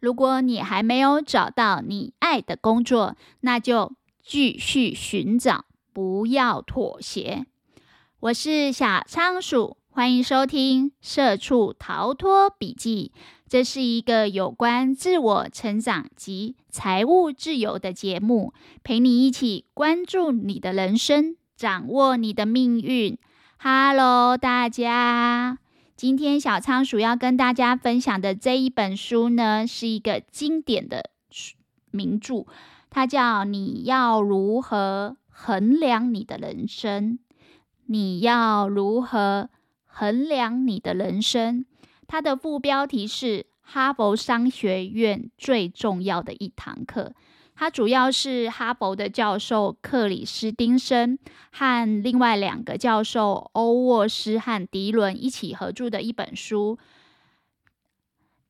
如果你还没有找到你爱的工作，那就继续寻找，不要妥协。我是小仓鼠，欢迎收听《社畜逃脱笔记》。这是一个有关自我成长及财务自由的节目，陪你一起关注你的人生，掌握你的命运。Hello，大家。今天小仓鼠要跟大家分享的这一本书呢，是一个经典的名著，它叫《你要如何衡量你的人生》。你要如何衡量你的人生？它的副标题是哈佛商学院最重要的一堂课。它主要是哈佛的教授克里斯汀森和另外两个教授欧沃斯和迪伦一起合著的一本书。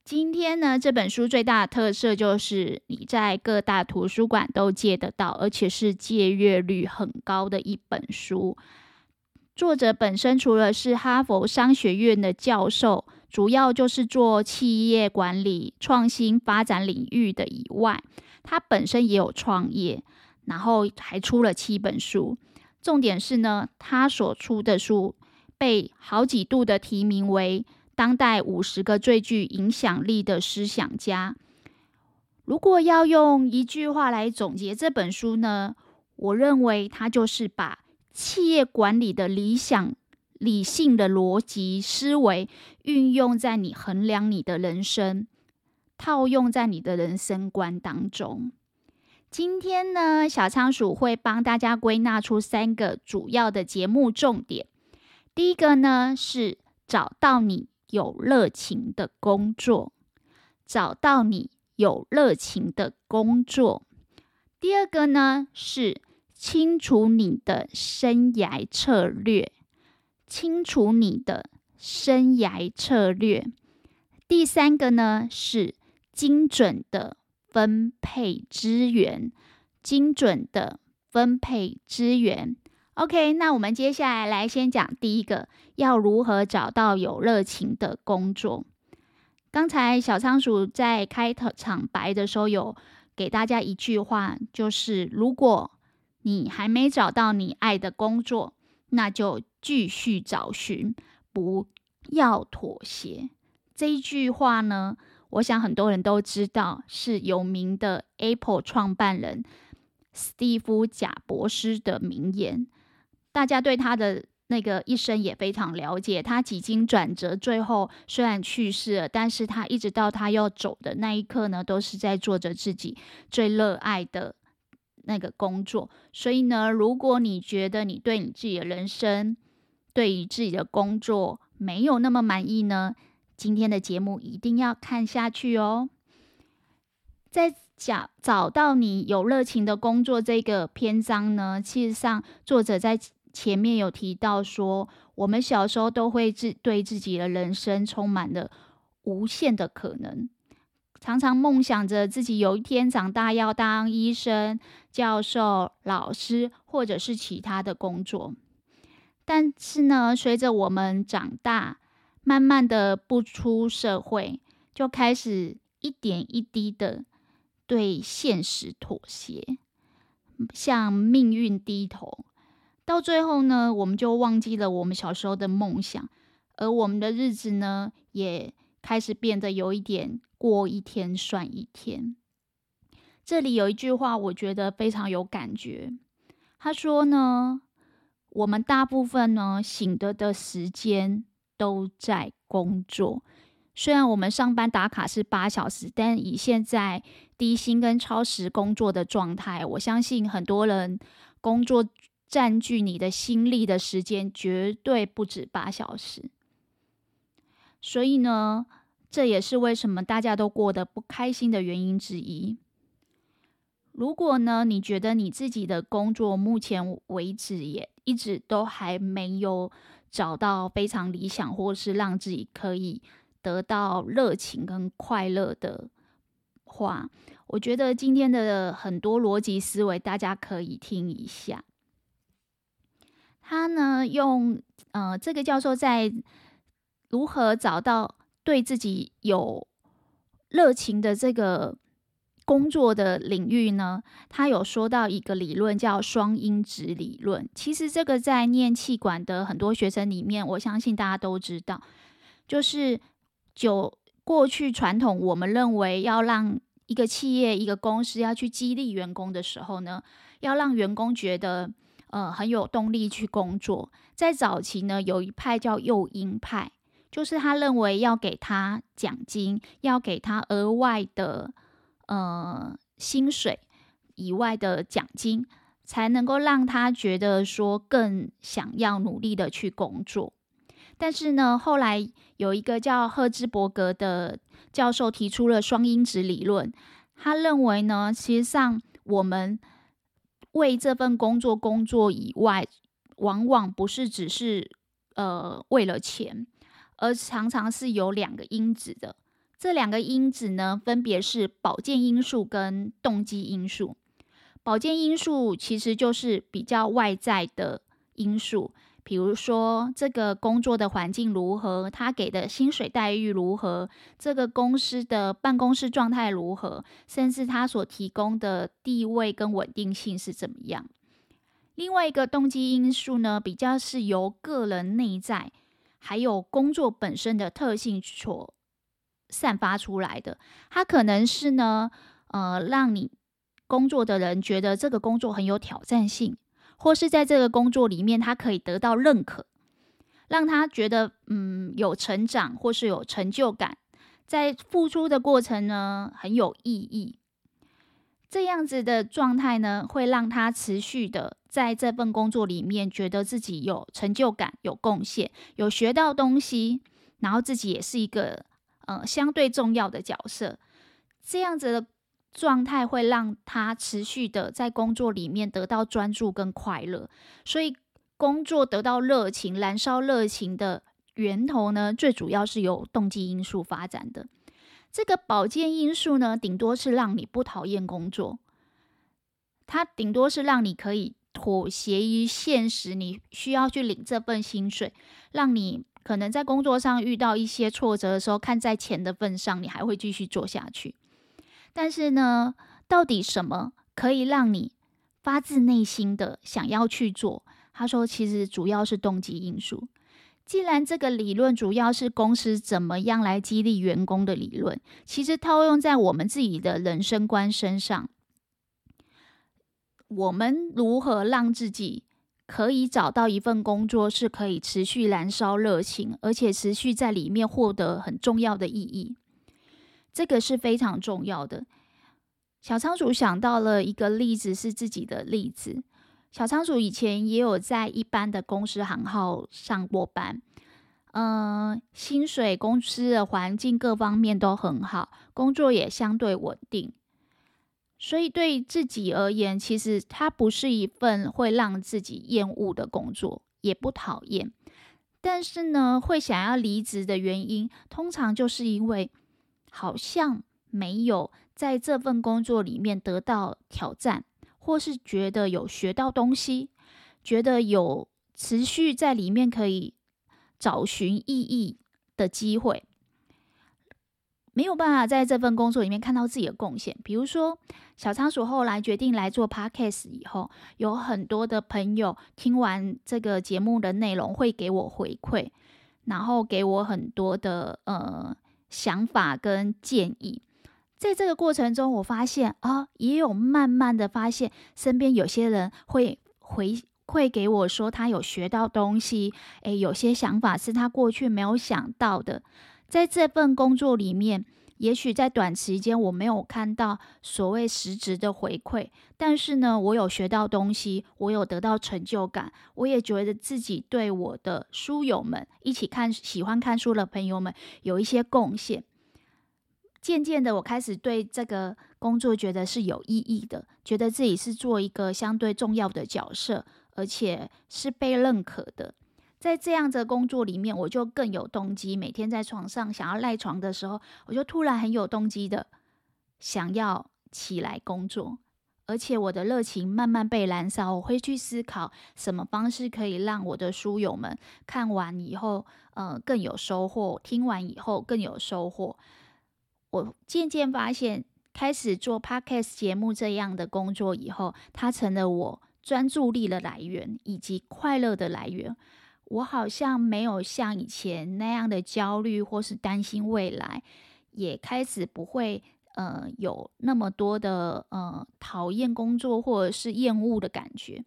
今天呢，这本书最大的特色就是你在各大图书馆都借得到，而且是借阅率很高的一本书。作者本身除了是哈佛商学院的教授，主要就是做企业管理、创新发展领域的以外。他本身也有创业，然后还出了七本书。重点是呢，他所出的书被好几度的提名为当代五十个最具影响力的思想家。如果要用一句话来总结这本书呢，我认为他就是把企业管理的理想、理性的逻辑思维运用在你衡量你的人生。套用在你的人生观当中。今天呢，小仓鼠会帮大家归纳出三个主要的节目重点。第一个呢，是找到你有热情的工作，找到你有热情的工作。第二个呢，是清楚你的生涯策略，清楚你的生涯策略。第三个呢，是精准的分配资源，精准的分配资源。OK，那我们接下来来先讲第一个，要如何找到有热情的工作。刚才小仓鼠在开场白的时候有给大家一句话，就是如果你还没找到你爱的工作，那就继续找寻，不要妥协。这一句话呢，我想很多人都知道，是有名的 Apple 创办人史蒂夫·贾伯斯的名言。大家对他的那个一生也非常了解。他几经转折，最后虽然去世了，但是他一直到他要走的那一刻呢，都是在做着自己最热爱的那个工作。所以呢，如果你觉得你对你自己的人生、对于自己的工作没有那么满意呢，今天的节目一定要看下去哦。在讲找到你有热情的工作这个篇章呢，其实上作者在前面有提到说，我们小时候都会自对自己的人生充满了无限的可能，常常梦想着自己有一天长大要当医生、教授、老师，或者是其他的工作。但是呢，随着我们长大，慢慢的步出社会，就开始一点一滴的对现实妥协，向命运低头。到最后呢，我们就忘记了我们小时候的梦想，而我们的日子呢，也开始变得有一点过一天算一天。这里有一句话，我觉得非常有感觉。他说呢，我们大部分呢醒着的时间。都在工作，虽然我们上班打卡是八小时，但以现在低薪跟超时工作的状态，我相信很多人工作占据你的心力的时间绝对不止八小时。所以呢，这也是为什么大家都过得不开心的原因之一。如果呢，你觉得你自己的工作目前为止也一直都还没有。找到非常理想，或是让自己可以得到热情跟快乐的话，我觉得今天的很多逻辑思维，大家可以听一下。他呢，用呃，这个教授在如何找到对自己有热情的这个工作的领域呢，他有说到一个理论叫双因子理论。其实这个在念气管的很多学生里面，我相信大家都知道，就是就过去传统我们认为要让一个企业、一个公司要去激励员工的时候呢，要让员工觉得呃很有动力去工作。在早期呢，有一派叫诱因派。就是他认为要给他奖金，要给他额外的呃薪水以外的奖金，才能够让他觉得说更想要努力的去工作。但是呢，后来有一个叫赫兹伯格的教授提出了双因子理论，他认为呢，其实上我们为这份工作工作以外，往往不是只是呃为了钱。而常常是有两个因子的，这两个因子呢，分别是保健因素跟动机因素。保健因素其实就是比较外在的因素，比如说这个工作的环境如何，他给的薪水待遇如何，这个公司的办公室状态如何，甚至他所提供的地位跟稳定性是怎么样。另外一个动机因素呢，比较是由个人内在。还有工作本身的特性所散发出来的，它可能是呢，呃，让你工作的人觉得这个工作很有挑战性，或是在这个工作里面他可以得到认可，让他觉得嗯有成长或是有成就感，在付出的过程呢很有意义。这样子的状态呢，会让他持续的在这份工作里面觉得自己有成就感、有贡献、有学到东西，然后自己也是一个呃相对重要的角色。这样子的状态会让他持续的在工作里面得到专注跟快乐。所以，工作得到热情、燃烧热情的源头呢，最主要是由动机因素发展的。这个保健因素呢，顶多是让你不讨厌工作，它顶多是让你可以妥协于现实，你需要去领这份薪水，让你可能在工作上遇到一些挫折的时候，看在钱的份上，你还会继续做下去。但是呢，到底什么可以让你发自内心的想要去做？他说，其实主要是动机因素。既然这个理论主要是公司怎么样来激励员工的理论，其实套用在我们自己的人生观身上，我们如何让自己可以找到一份工作，是可以持续燃烧热情，而且持续在里面获得很重要的意义，这个是非常重要的。小仓鼠想到了一个例子，是自己的例子。小仓鼠以前也有在一般的公司行号上过班，嗯、薪水、公司的环境各方面都很好，工作也相对稳定，所以对自己而言，其实它不是一份会让自己厌恶的工作，也不讨厌。但是呢，会想要离职的原因，通常就是因为好像没有在这份工作里面得到挑战。或是觉得有学到东西，觉得有持续在里面可以找寻意义的机会，没有办法在这份工作里面看到自己的贡献。比如说，小仓鼠后来决定来做 Podcast 以后，有很多的朋友听完这个节目的内容会给我回馈，然后给我很多的呃想法跟建议。在这个过程中，我发现啊，也有慢慢的发现，身边有些人会回馈给我说，他有学到东西，诶，有些想法是他过去没有想到的。在这份工作里面，也许在短时间我没有看到所谓实质的回馈，但是呢，我有学到东西，我有得到成就感，我也觉得自己对我的书友们，一起看喜欢看书的朋友们有一些贡献。渐渐的，我开始对这个工作觉得是有意义的，觉得自己是做一个相对重要的角色，而且是被认可的。在这样的工作里面，我就更有动机。每天在床上想要赖床的时候，我就突然很有动机的想要起来工作，而且我的热情慢慢被燃烧。我会去思考什么方式可以让我的书友们看完以后，呃，更有收获；听完以后更有收获。我渐渐发现，开始做 Podcast 节目这样的工作以后，它成了我专注力的来源以及快乐的来源。我好像没有像以前那样的焦虑或是担心未来，也开始不会呃有那么多的呃讨厌工作或者是厌恶的感觉，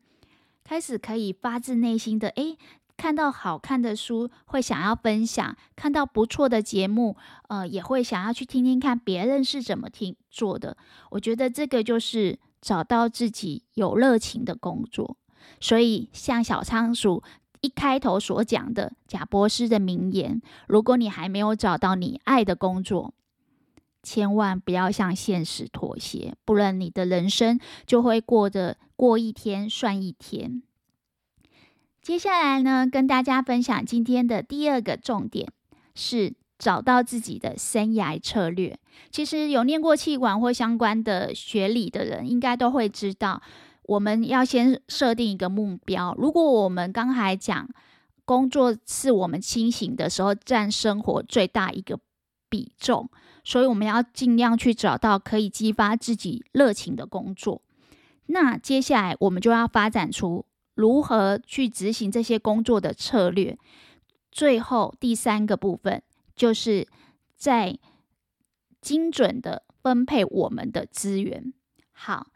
开始可以发自内心的诶，看到好看的书会想要分享，看到不错的节目，呃也会想要去听听看别人是怎么听做的。我觉得这个就是找到自己有热情的工作，所以像小仓鼠。一开头所讲的贾博士的名言：“如果你还没有找到你爱的工作，千万不要向现实妥协，不然你的人生就会过得过一天算一天。”接下来呢，跟大家分享今天的第二个重点是找到自己的生涯策略。其实有念过气管或相关的学理的人，应该都会知道。我们要先设定一个目标。如果我们刚才讲工作是我们清醒的时候占生活最大一个比重，所以我们要尽量去找到可以激发自己热情的工作。那接下来我们就要发展出如何去执行这些工作的策略。最后第三个部分就是在精准的分配我们的资源。好。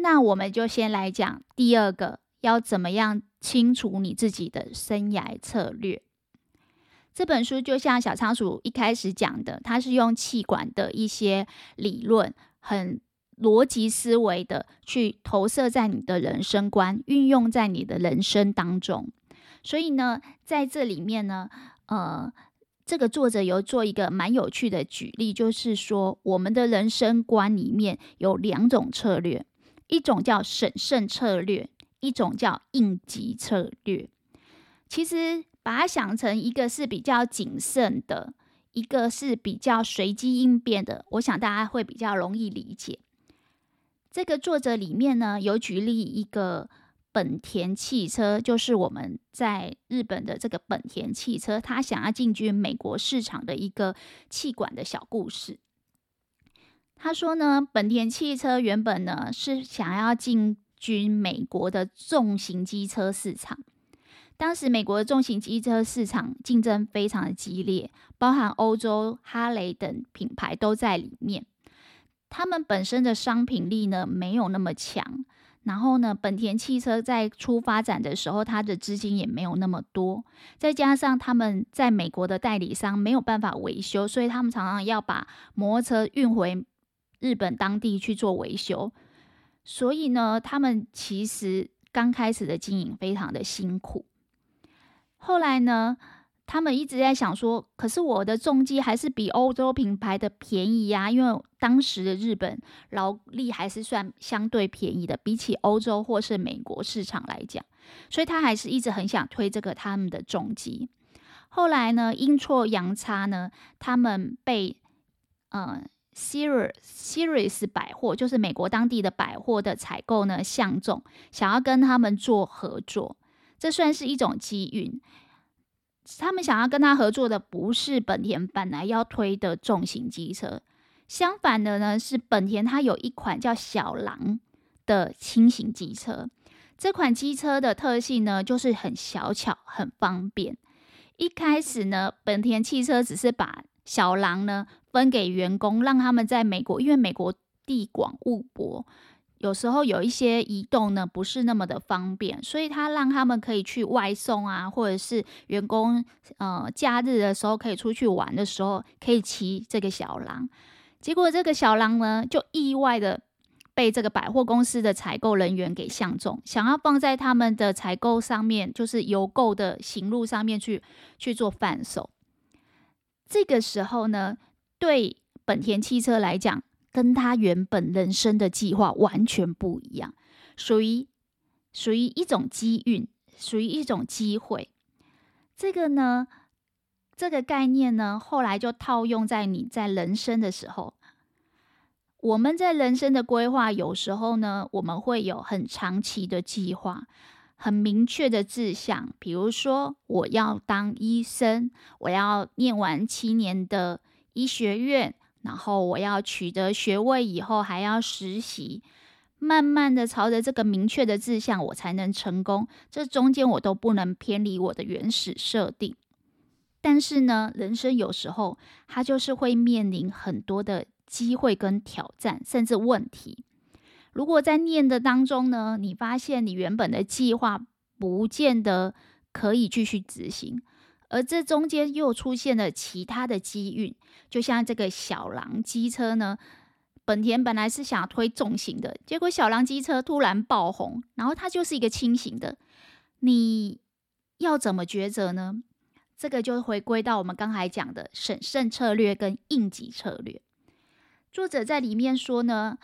那我们就先来讲第二个，要怎么样清楚你自己的生涯策略。这本书就像小仓鼠一开始讲的，它是用气管的一些理论，很逻辑思维的去投射在你的人生观，运用在你的人生当中。所以呢，在这里面呢，呃，这个作者有做一个蛮有趣的举例，就是说我们的人生观里面有两种策略。一种叫审慎策略，一种叫应急策略。其实把它想成一个是比较谨慎的，一个是比较随机应变的，我想大家会比较容易理解。这个作者里面呢，有举例一个本田汽车，就是我们在日本的这个本田汽车，他想要进军美国市场的一个气管的小故事。他说呢，本田汽车原本呢是想要进军美国的重型机车市场。当时美国的重型机车市场竞争非常的激烈，包含欧洲哈雷等品牌都在里面。他们本身的商品力呢没有那么强，然后呢，本田汽车在初发展的时候，它的资金也没有那么多，再加上他们在美国的代理商没有办法维修，所以他们常常要把摩托车运回。日本当地去做维修，所以呢，他们其实刚开始的经营非常的辛苦。后来呢，他们一直在想说，可是我的重机还是比欧洲品牌的便宜呀，因为当时的日本劳力还是算相对便宜的，比起欧洲或是美国市场来讲，所以他还是一直很想推这个他们的重机。后来呢，阴错阳差呢，他们被嗯。Sears Sears 百货就是美国当地的百货的采购呢，相中，想要跟他们做合作，这算是一种机运。他们想要跟他合作的不是本田本来要推的重型机车，相反的呢，是本田它有一款叫小狼的轻型机车。这款机车的特性呢，就是很小巧、很方便。一开始呢，本田汽车只是把小狼呢，分给员工，让他们在美国，因为美国地广物博，有时候有一些移动呢不是那么的方便，所以他让他们可以去外送啊，或者是员工呃假日的时候可以出去玩的时候可以骑这个小狼。结果这个小狼呢，就意外的被这个百货公司的采购人员给相中，想要放在他们的采购上面，就是邮购的行路上面去去做贩售。这个时候呢，对本田汽车来讲，跟他原本人生的计划完全不一样，属于属于一种机运，属于一种机会。这个呢，这个概念呢，后来就套用在你在人生的时候。我们在人生的规划，有时候呢，我们会有很长期的计划。很明确的志向，比如说我要当医生，我要念完七年的医学院，然后我要取得学位以后还要实习，慢慢的朝着这个明确的志向，我才能成功。这中间我都不能偏离我的原始设定。但是呢，人生有时候它就是会面临很多的机会跟挑战，甚至问题。如果在念的当中呢，你发现你原本的计划不见得可以继续执行，而这中间又出现了其他的机遇，就像这个小狼机车呢，本田本来是想推重型的，结果小狼机车突然爆红，然后它就是一个轻型的，你要怎么抉择呢？这个就回归到我们刚才讲的审慎策略跟应急策略。作者在里面说呢，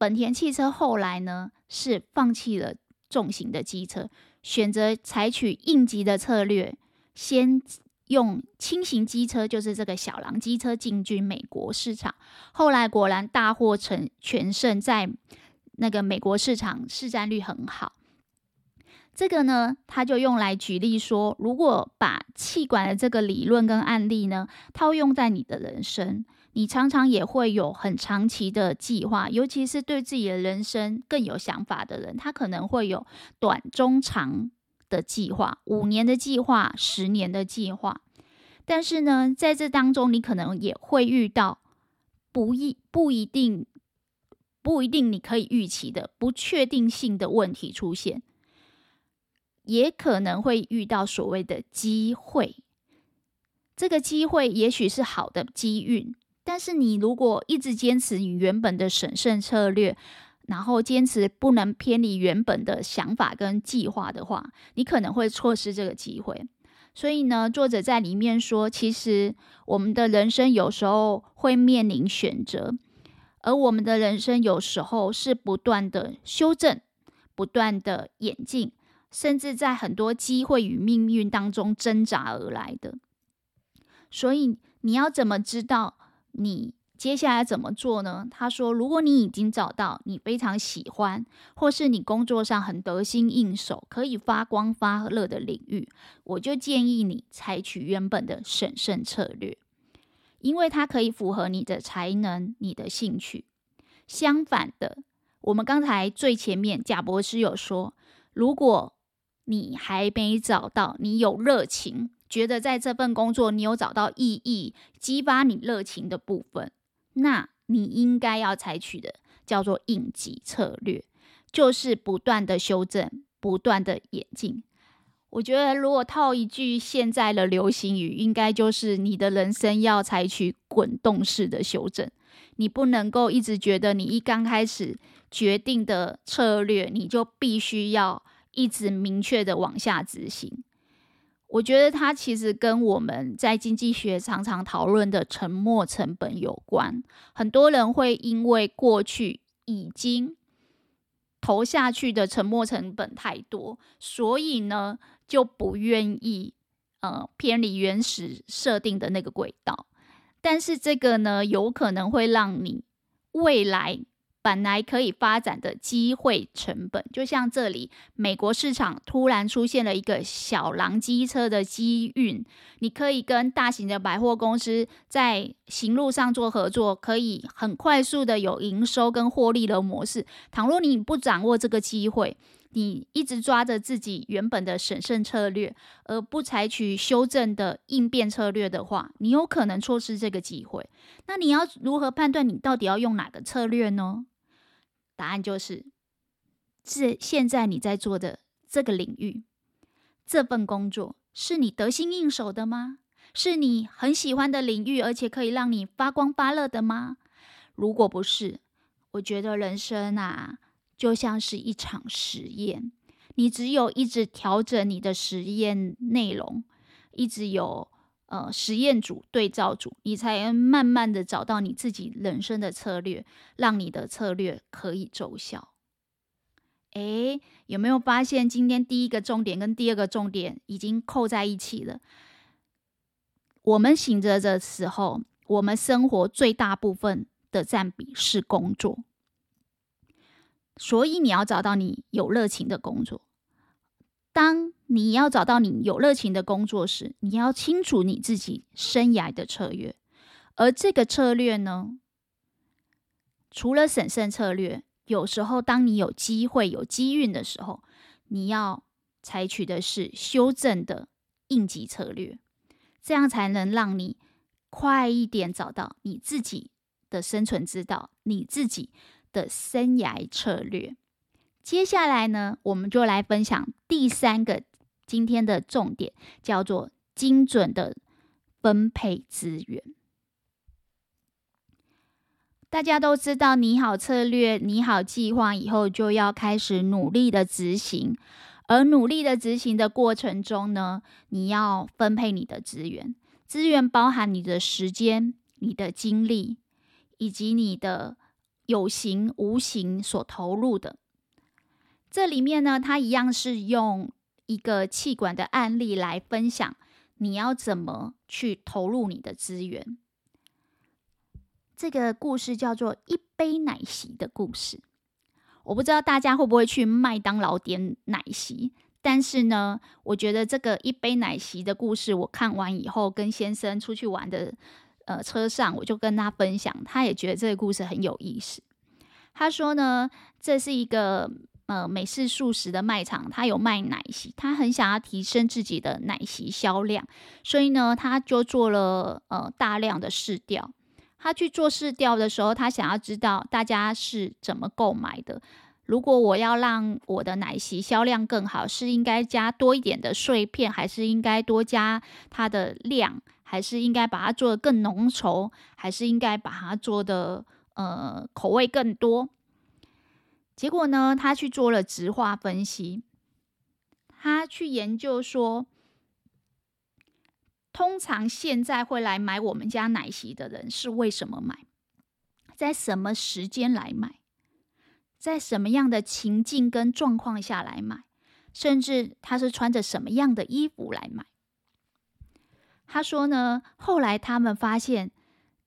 本田汽车后来呢是放弃了重型的机车，选择采取应急的策略，先用轻型机车，就是这个小狼机车进军美国市场。后来果然大获成全胜，在那个美国市场市占率很好。这个呢，他就用来举例说，如果把气管的这个理论跟案例呢套用在你的人生，你常常也会有很长期的计划，尤其是对自己的人生更有想法的人，他可能会有短、中、长的计划，五年的计划，十年的计划。但是呢，在这当中，你可能也会遇到不一不一定不一定你可以预期的不确定性的问题出现。也可能会遇到所谓的机会，这个机会也许是好的机运，但是你如果一直坚持你原本的审慎策略，然后坚持不能偏离原本的想法跟计划的话，你可能会错失这个机会。所以呢，作者在里面说，其实我们的人生有时候会面临选择，而我们的人生有时候是不断的修正，不断的演进。甚至在很多机会与命运当中挣扎而来的，所以你要怎么知道你接下来怎么做呢？他说，如果你已经找到你非常喜欢，或是你工作上很得心应手、可以发光发热的领域，我就建议你采取原本的审慎策略，因为它可以符合你的才能、你的兴趣。相反的，我们刚才最前面贾博士有说，如果你还没找到，你有热情，觉得在这份工作你有找到意义，激发你热情的部分，那你应该要采取的叫做应急策略，就是不断的修正，不断的演进。我觉得如果套一句现在的流行语，应该就是你的人生要采取滚动式的修正，你不能够一直觉得你一刚开始决定的策略，你就必须要。一直明确的往下执行，我觉得它其实跟我们在经济学常常讨论的沉没成本有关。很多人会因为过去已经投下去的沉没成本太多，所以呢就不愿意呃偏离原始设定的那个轨道。但是这个呢，有可能会让你未来。本来可以发展的机会成本，就像这里美国市场突然出现了一个小狼机车的机运，你可以跟大型的百货公司在行路上做合作，可以很快速的有营收跟获利的模式。倘若你不掌握这个机会，你一直抓着自己原本的审慎策略，而不采取修正的应变策略的话，你有可能错失这个机会。那你要如何判断你到底要用哪个策略呢？答案就是，这现在你在做的这个领域，这份工作是你得心应手的吗？是你很喜欢的领域，而且可以让你发光发热的吗？如果不是，我觉得人生啊，就像是一场实验，你只有一直调整你的实验内容，一直有。呃，实验组、对照组，你才慢慢的找到你自己人生的策略，让你的策略可以奏效。诶，有没有发现今天第一个重点跟第二个重点已经扣在一起了？我们醒着的时候，我们生活最大部分的占比是工作，所以你要找到你有热情的工作。当你要找到你有热情的工作时，你要清楚你自己生涯的策略，而这个策略呢，除了审慎策略，有时候当你有机会、有机运的时候，你要采取的是修正的应急策略，这样才能让你快一点找到你自己的生存之道，你自己的生涯策略。接下来呢，我们就来分享第三个今天的重点，叫做精准的分配资源。大家都知道，拟好策略、拟好计划以后，就要开始努力的执行。而努力的执行的过程中呢，你要分配你的资源，资源包含你的时间、你的精力，以及你的有形、无形所投入的。这里面呢，它一样是用一个气管的案例来分享，你要怎么去投入你的资源。这个故事叫做“一杯奶昔”的故事。我不知道大家会不会去麦当劳点奶昔，但是呢，我觉得这个一杯奶昔的故事，我看完以后，跟先生出去玩的呃车上，我就跟他分享，他也觉得这个故事很有意思。他说呢，这是一个呃美式素食的卖场，他有卖奶昔，他很想要提升自己的奶昔销量，所以呢，他就做了呃大量的试调。他去做试调的时候，他想要知道大家是怎么购买的。如果我要让我的奶昔销量更好，是应该加多一点的碎片，还是应该多加它的量，还是应该把它做得更浓稠，还是应该把它做得呃口味更多？结果呢，他去做了直化分析，他去研究说。通常现在会来买我们家奶昔的人是为什么买？在什么时间来买？在什么样的情境跟状况下来买？甚至他是穿着什么样的衣服来买？他说呢，后来他们发现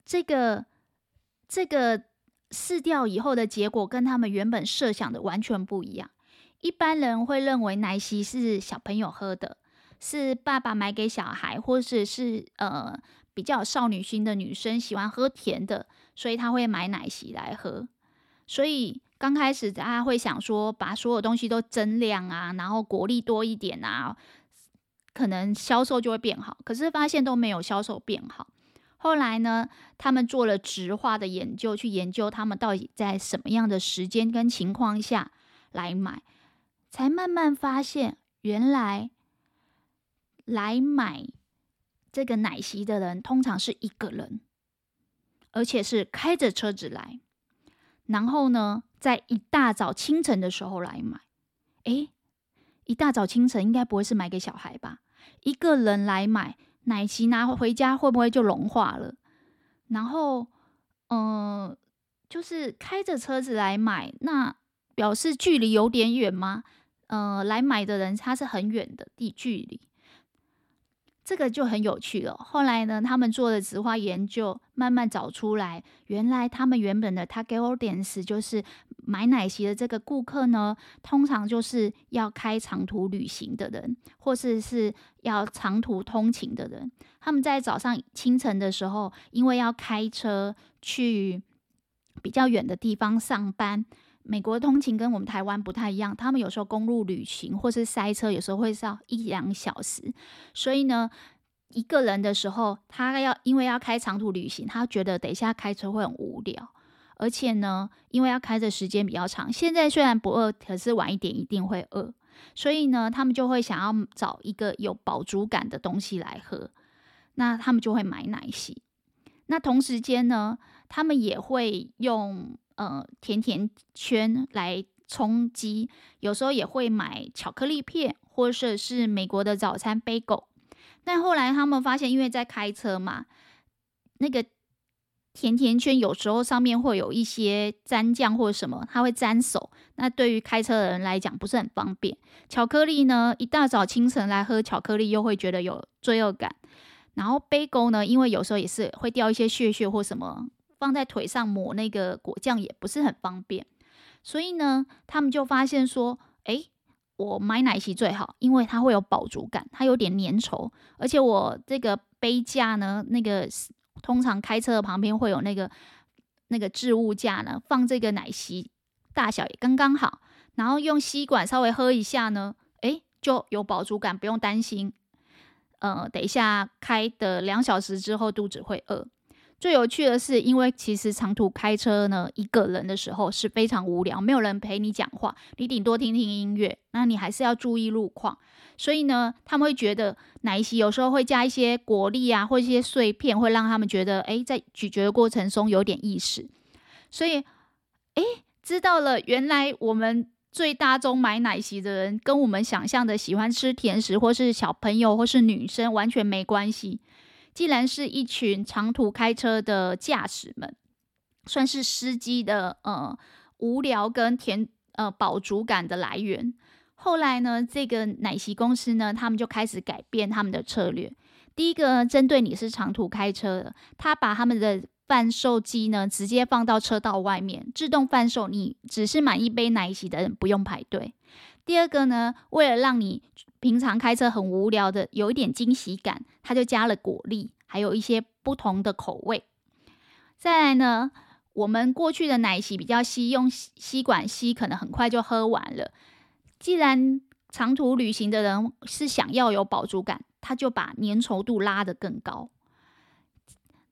这个这个试掉以后的结果跟他们原本设想的完全不一样。一般人会认为奶昔是小朋友喝的。是爸爸买给小孩，或者是呃比较少女心的女生喜欢喝甜的，所以她会买奶昔来喝。所以刚开始大家会想说，把所有东西都增量啊，然后果粒多一点啊，可能销售就会变好。可是发现都没有销售变好。后来呢，他们做了植化的研究，去研究他们到底在什么样的时间跟情况下来买，才慢慢发现原来。来买这个奶昔的人通常是一个人，而且是开着车子来，然后呢，在一大早清晨的时候来买。诶，一大早清晨应该不会是买给小孩吧？一个人来买奶昔拿回家会不会就融化了？然后，嗯、呃，就是开着车子来买，那表示距离有点远吗？呃，来买的人他是很远的地距离。这个就很有趣了。后来呢，他们做的质化研究，慢慢找出来，原来他们原本的 target audience 就是买奶昔的这个顾客呢，通常就是要开长途旅行的人，或是是要长途通勤的人。他们在早上清晨的时候，因为要开车去比较远的地方上班。美国通勤跟我们台湾不太一样，他们有时候公路旅行或是塞车，有时候会要一两小时。所以呢，一个人的时候，他要因为要开长途旅行，他觉得等一下开车会很无聊，而且呢，因为要开的时间比较长。现在虽然不饿，可是晚一点一定会饿。所以呢，他们就会想要找一个有饱足感的东西来喝，那他们就会买奶昔。那同时间呢，他们也会用。呃，甜甜圈来充饥，有时候也会买巧克力片，或者是美国的早餐 bagel。但后来他们发现，因为在开车嘛，那个甜甜圈有时候上面会有一些粘酱或者什么，它会沾手。那对于开车的人来讲不是很方便。巧克力呢，一大早清晨来喝巧克力，又会觉得有罪恶感。然后 bagel 呢，因为有时候也是会掉一些屑屑或什么。放在腿上抹那个果酱也不是很方便，所以呢，他们就发现说，诶，我买奶昔最好，因为它会有饱足感，它有点粘稠，而且我这个杯架呢，那个通常开车的旁边会有那个那个置物架呢，放这个奶昔，大小也刚刚好，然后用吸管稍微喝一下呢，诶，就有饱足感，不用担心。呃，等一下开的两小时之后肚子会饿。最有趣的是，因为其实长途开车呢，一个人的时候是非常无聊，没有人陪你讲话，你顶多听听音乐，那你还是要注意路况。所以呢，他们会觉得奶昔有时候会加一些果粒啊，或一些碎片，会让他们觉得，诶，在咀嚼的过程中有点意思。所以，诶，知道了，原来我们最大宗买奶昔的人，跟我们想象的喜欢吃甜食，或是小朋友，或是女生，完全没关系。既然是一群长途开车的驾驶们，算是司机的呃无聊跟甜呃饱足感的来源。后来呢，这个奶昔公司呢，他们就开始改变他们的策略。第一个，针对你是长途开车的，他把他们的贩售机呢直接放到车道外面，自动贩售，你只是买一杯奶昔的人不用排队。第二个呢，为了让你平常开车很无聊的有一点惊喜感，他就加了果粒，还有一些不同的口味。再来呢，我们过去的奶昔比较稀，用吸管吸可能很快就喝完了。既然长途旅行的人是想要有饱足感，他就把粘稠度拉得更高。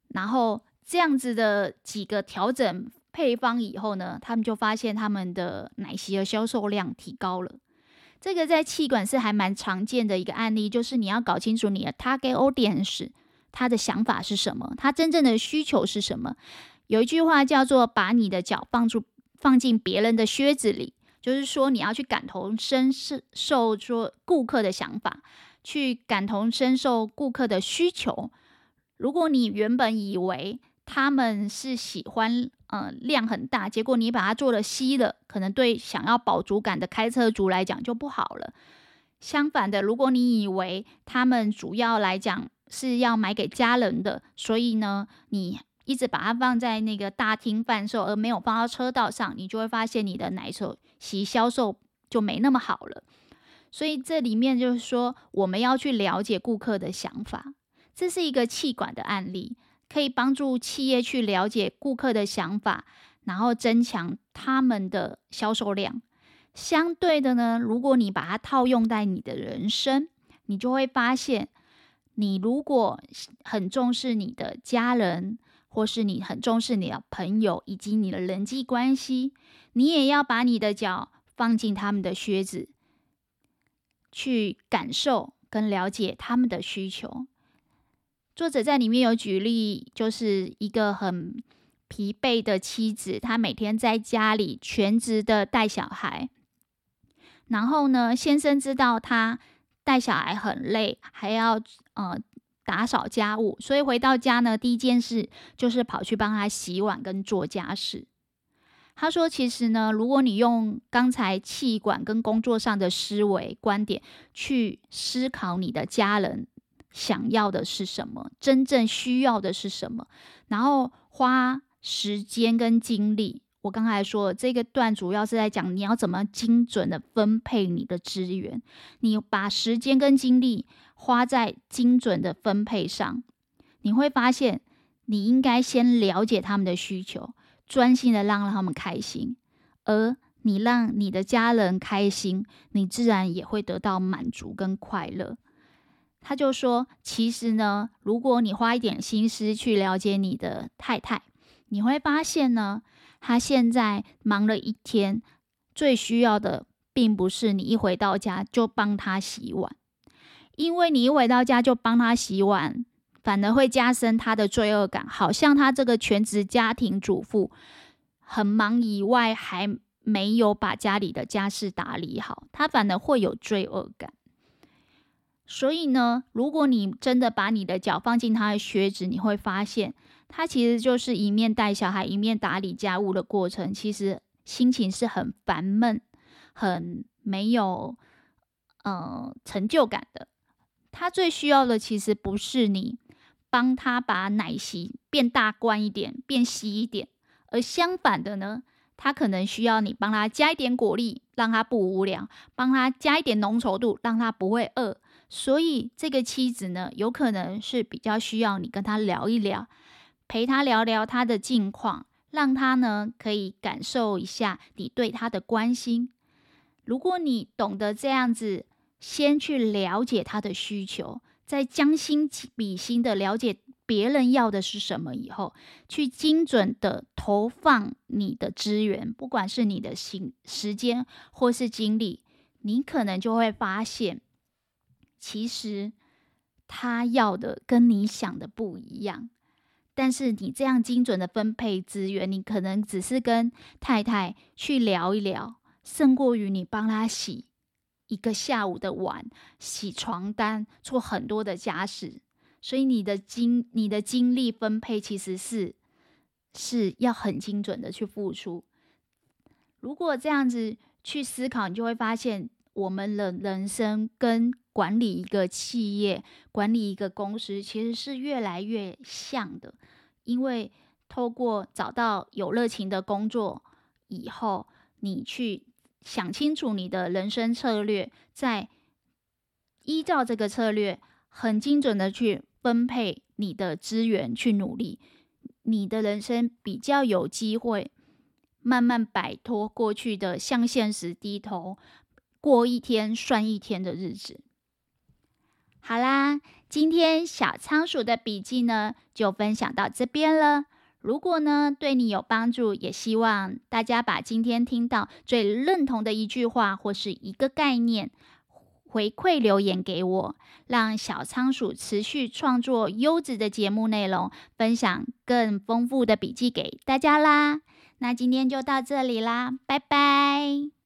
然后这样子的几个调整配方以后呢，他们就发现他们的奶昔的销售量提高了。这个在气管是还蛮常见的一个案例，就是你要搞清楚你的 target audience 他的想法是什么，他真正的需求是什么。有一句话叫做“把你的脚放住放进别人的靴子里”，就是说你要去感同身受，说顾客的想法，去感同身受顾客的需求。如果你原本以为他们是喜欢。嗯、量很大，结果你把它做了稀了，可能对想要饱足感的开车族来讲就不好了。相反的，如果你以为他们主要来讲是要买给家人的，所以呢，你一直把它放在那个大厅贩售，而没有放到车道上，你就会发现你的奶手席销售就没那么好了。所以这里面就是说，我们要去了解顾客的想法，这是一个气管的案例。可以帮助企业去了解顾客的想法，然后增强他们的销售量。相对的呢，如果你把它套用在你的人生，你就会发现，你如果很重视你的家人，或是你很重视你的朋友以及你的人际关系，你也要把你的脚放进他们的靴子，去感受跟了解他们的需求。作者在里面有举例，就是一个很疲惫的妻子，她每天在家里全职的带小孩。然后呢，先生知道她带小孩很累，还要呃打扫家务，所以回到家呢，第一件事就是跑去帮她洗碗跟做家事。他说：“其实呢，如果你用刚才气管跟工作上的思维观点去思考你的家人。”想要的是什么？真正需要的是什么？然后花时间跟精力。我刚才说这个段主要是在讲你要怎么精准的分配你的资源。你把时间跟精力花在精准的分配上，你会发现你应该先了解他们的需求，专心的让他们开心。而你让你的家人开心，你自然也会得到满足跟快乐。他就说：“其实呢，如果你花一点心思去了解你的太太，你会发现呢，她现在忙了一天，最需要的并不是你一回到家就帮她洗碗，因为你一回到家就帮她洗碗，反而会加深她的罪恶感，好像她这个全职家庭主妇很忙以外，还没有把家里的家事打理好，她反而会有罪恶感。”所以呢，如果你真的把你的脚放进他的靴子，你会发现，他其实就是一面带小孩，一面打理家务的过程。其实心情是很烦闷、很没有呃成就感的。他最需要的其实不是你帮他把奶昔变大罐一点、变稀一点，而相反的呢，他可能需要你帮他加一点果粒，让他不无聊；帮他加一点浓稠度，让他不会饿。所以这个妻子呢，有可能是比较需要你跟他聊一聊，陪他聊聊他的近况，让他呢可以感受一下你对他的关心。如果你懂得这样子，先去了解他的需求，再将心比心的了解别人要的是什么以后，去精准的投放你的资源，不管是你的心、时间或是精力，你可能就会发现，其实他要的跟你想的不一样。但是你这样精准的分配资源，你可能只是跟太太去聊一聊。胜过于你帮他洗一个下午的碗、洗床单、做很多的家事，所以你的精、你的精力分配其实是是要很精准的去付出。如果这样子去思考，你就会发现，我们的人生跟管理一个企业、管理一个公司，其实是越来越像的。因为透过找到有热情的工作以后，你去。想清楚你的人生策略，再依照这个策略，很精准的去分配你的资源，去努力，你的人生比较有机会慢慢摆脱过去的向现实低头，过一天算一天的日子。好啦，今天小仓鼠的笔记呢，就分享到这边了。如果呢，对你有帮助，也希望大家把今天听到最认同的一句话或是一个概念回馈留言给我，让小仓鼠持续创作优质的节目内容，分享更丰富的笔记给大家啦。那今天就到这里啦，拜拜。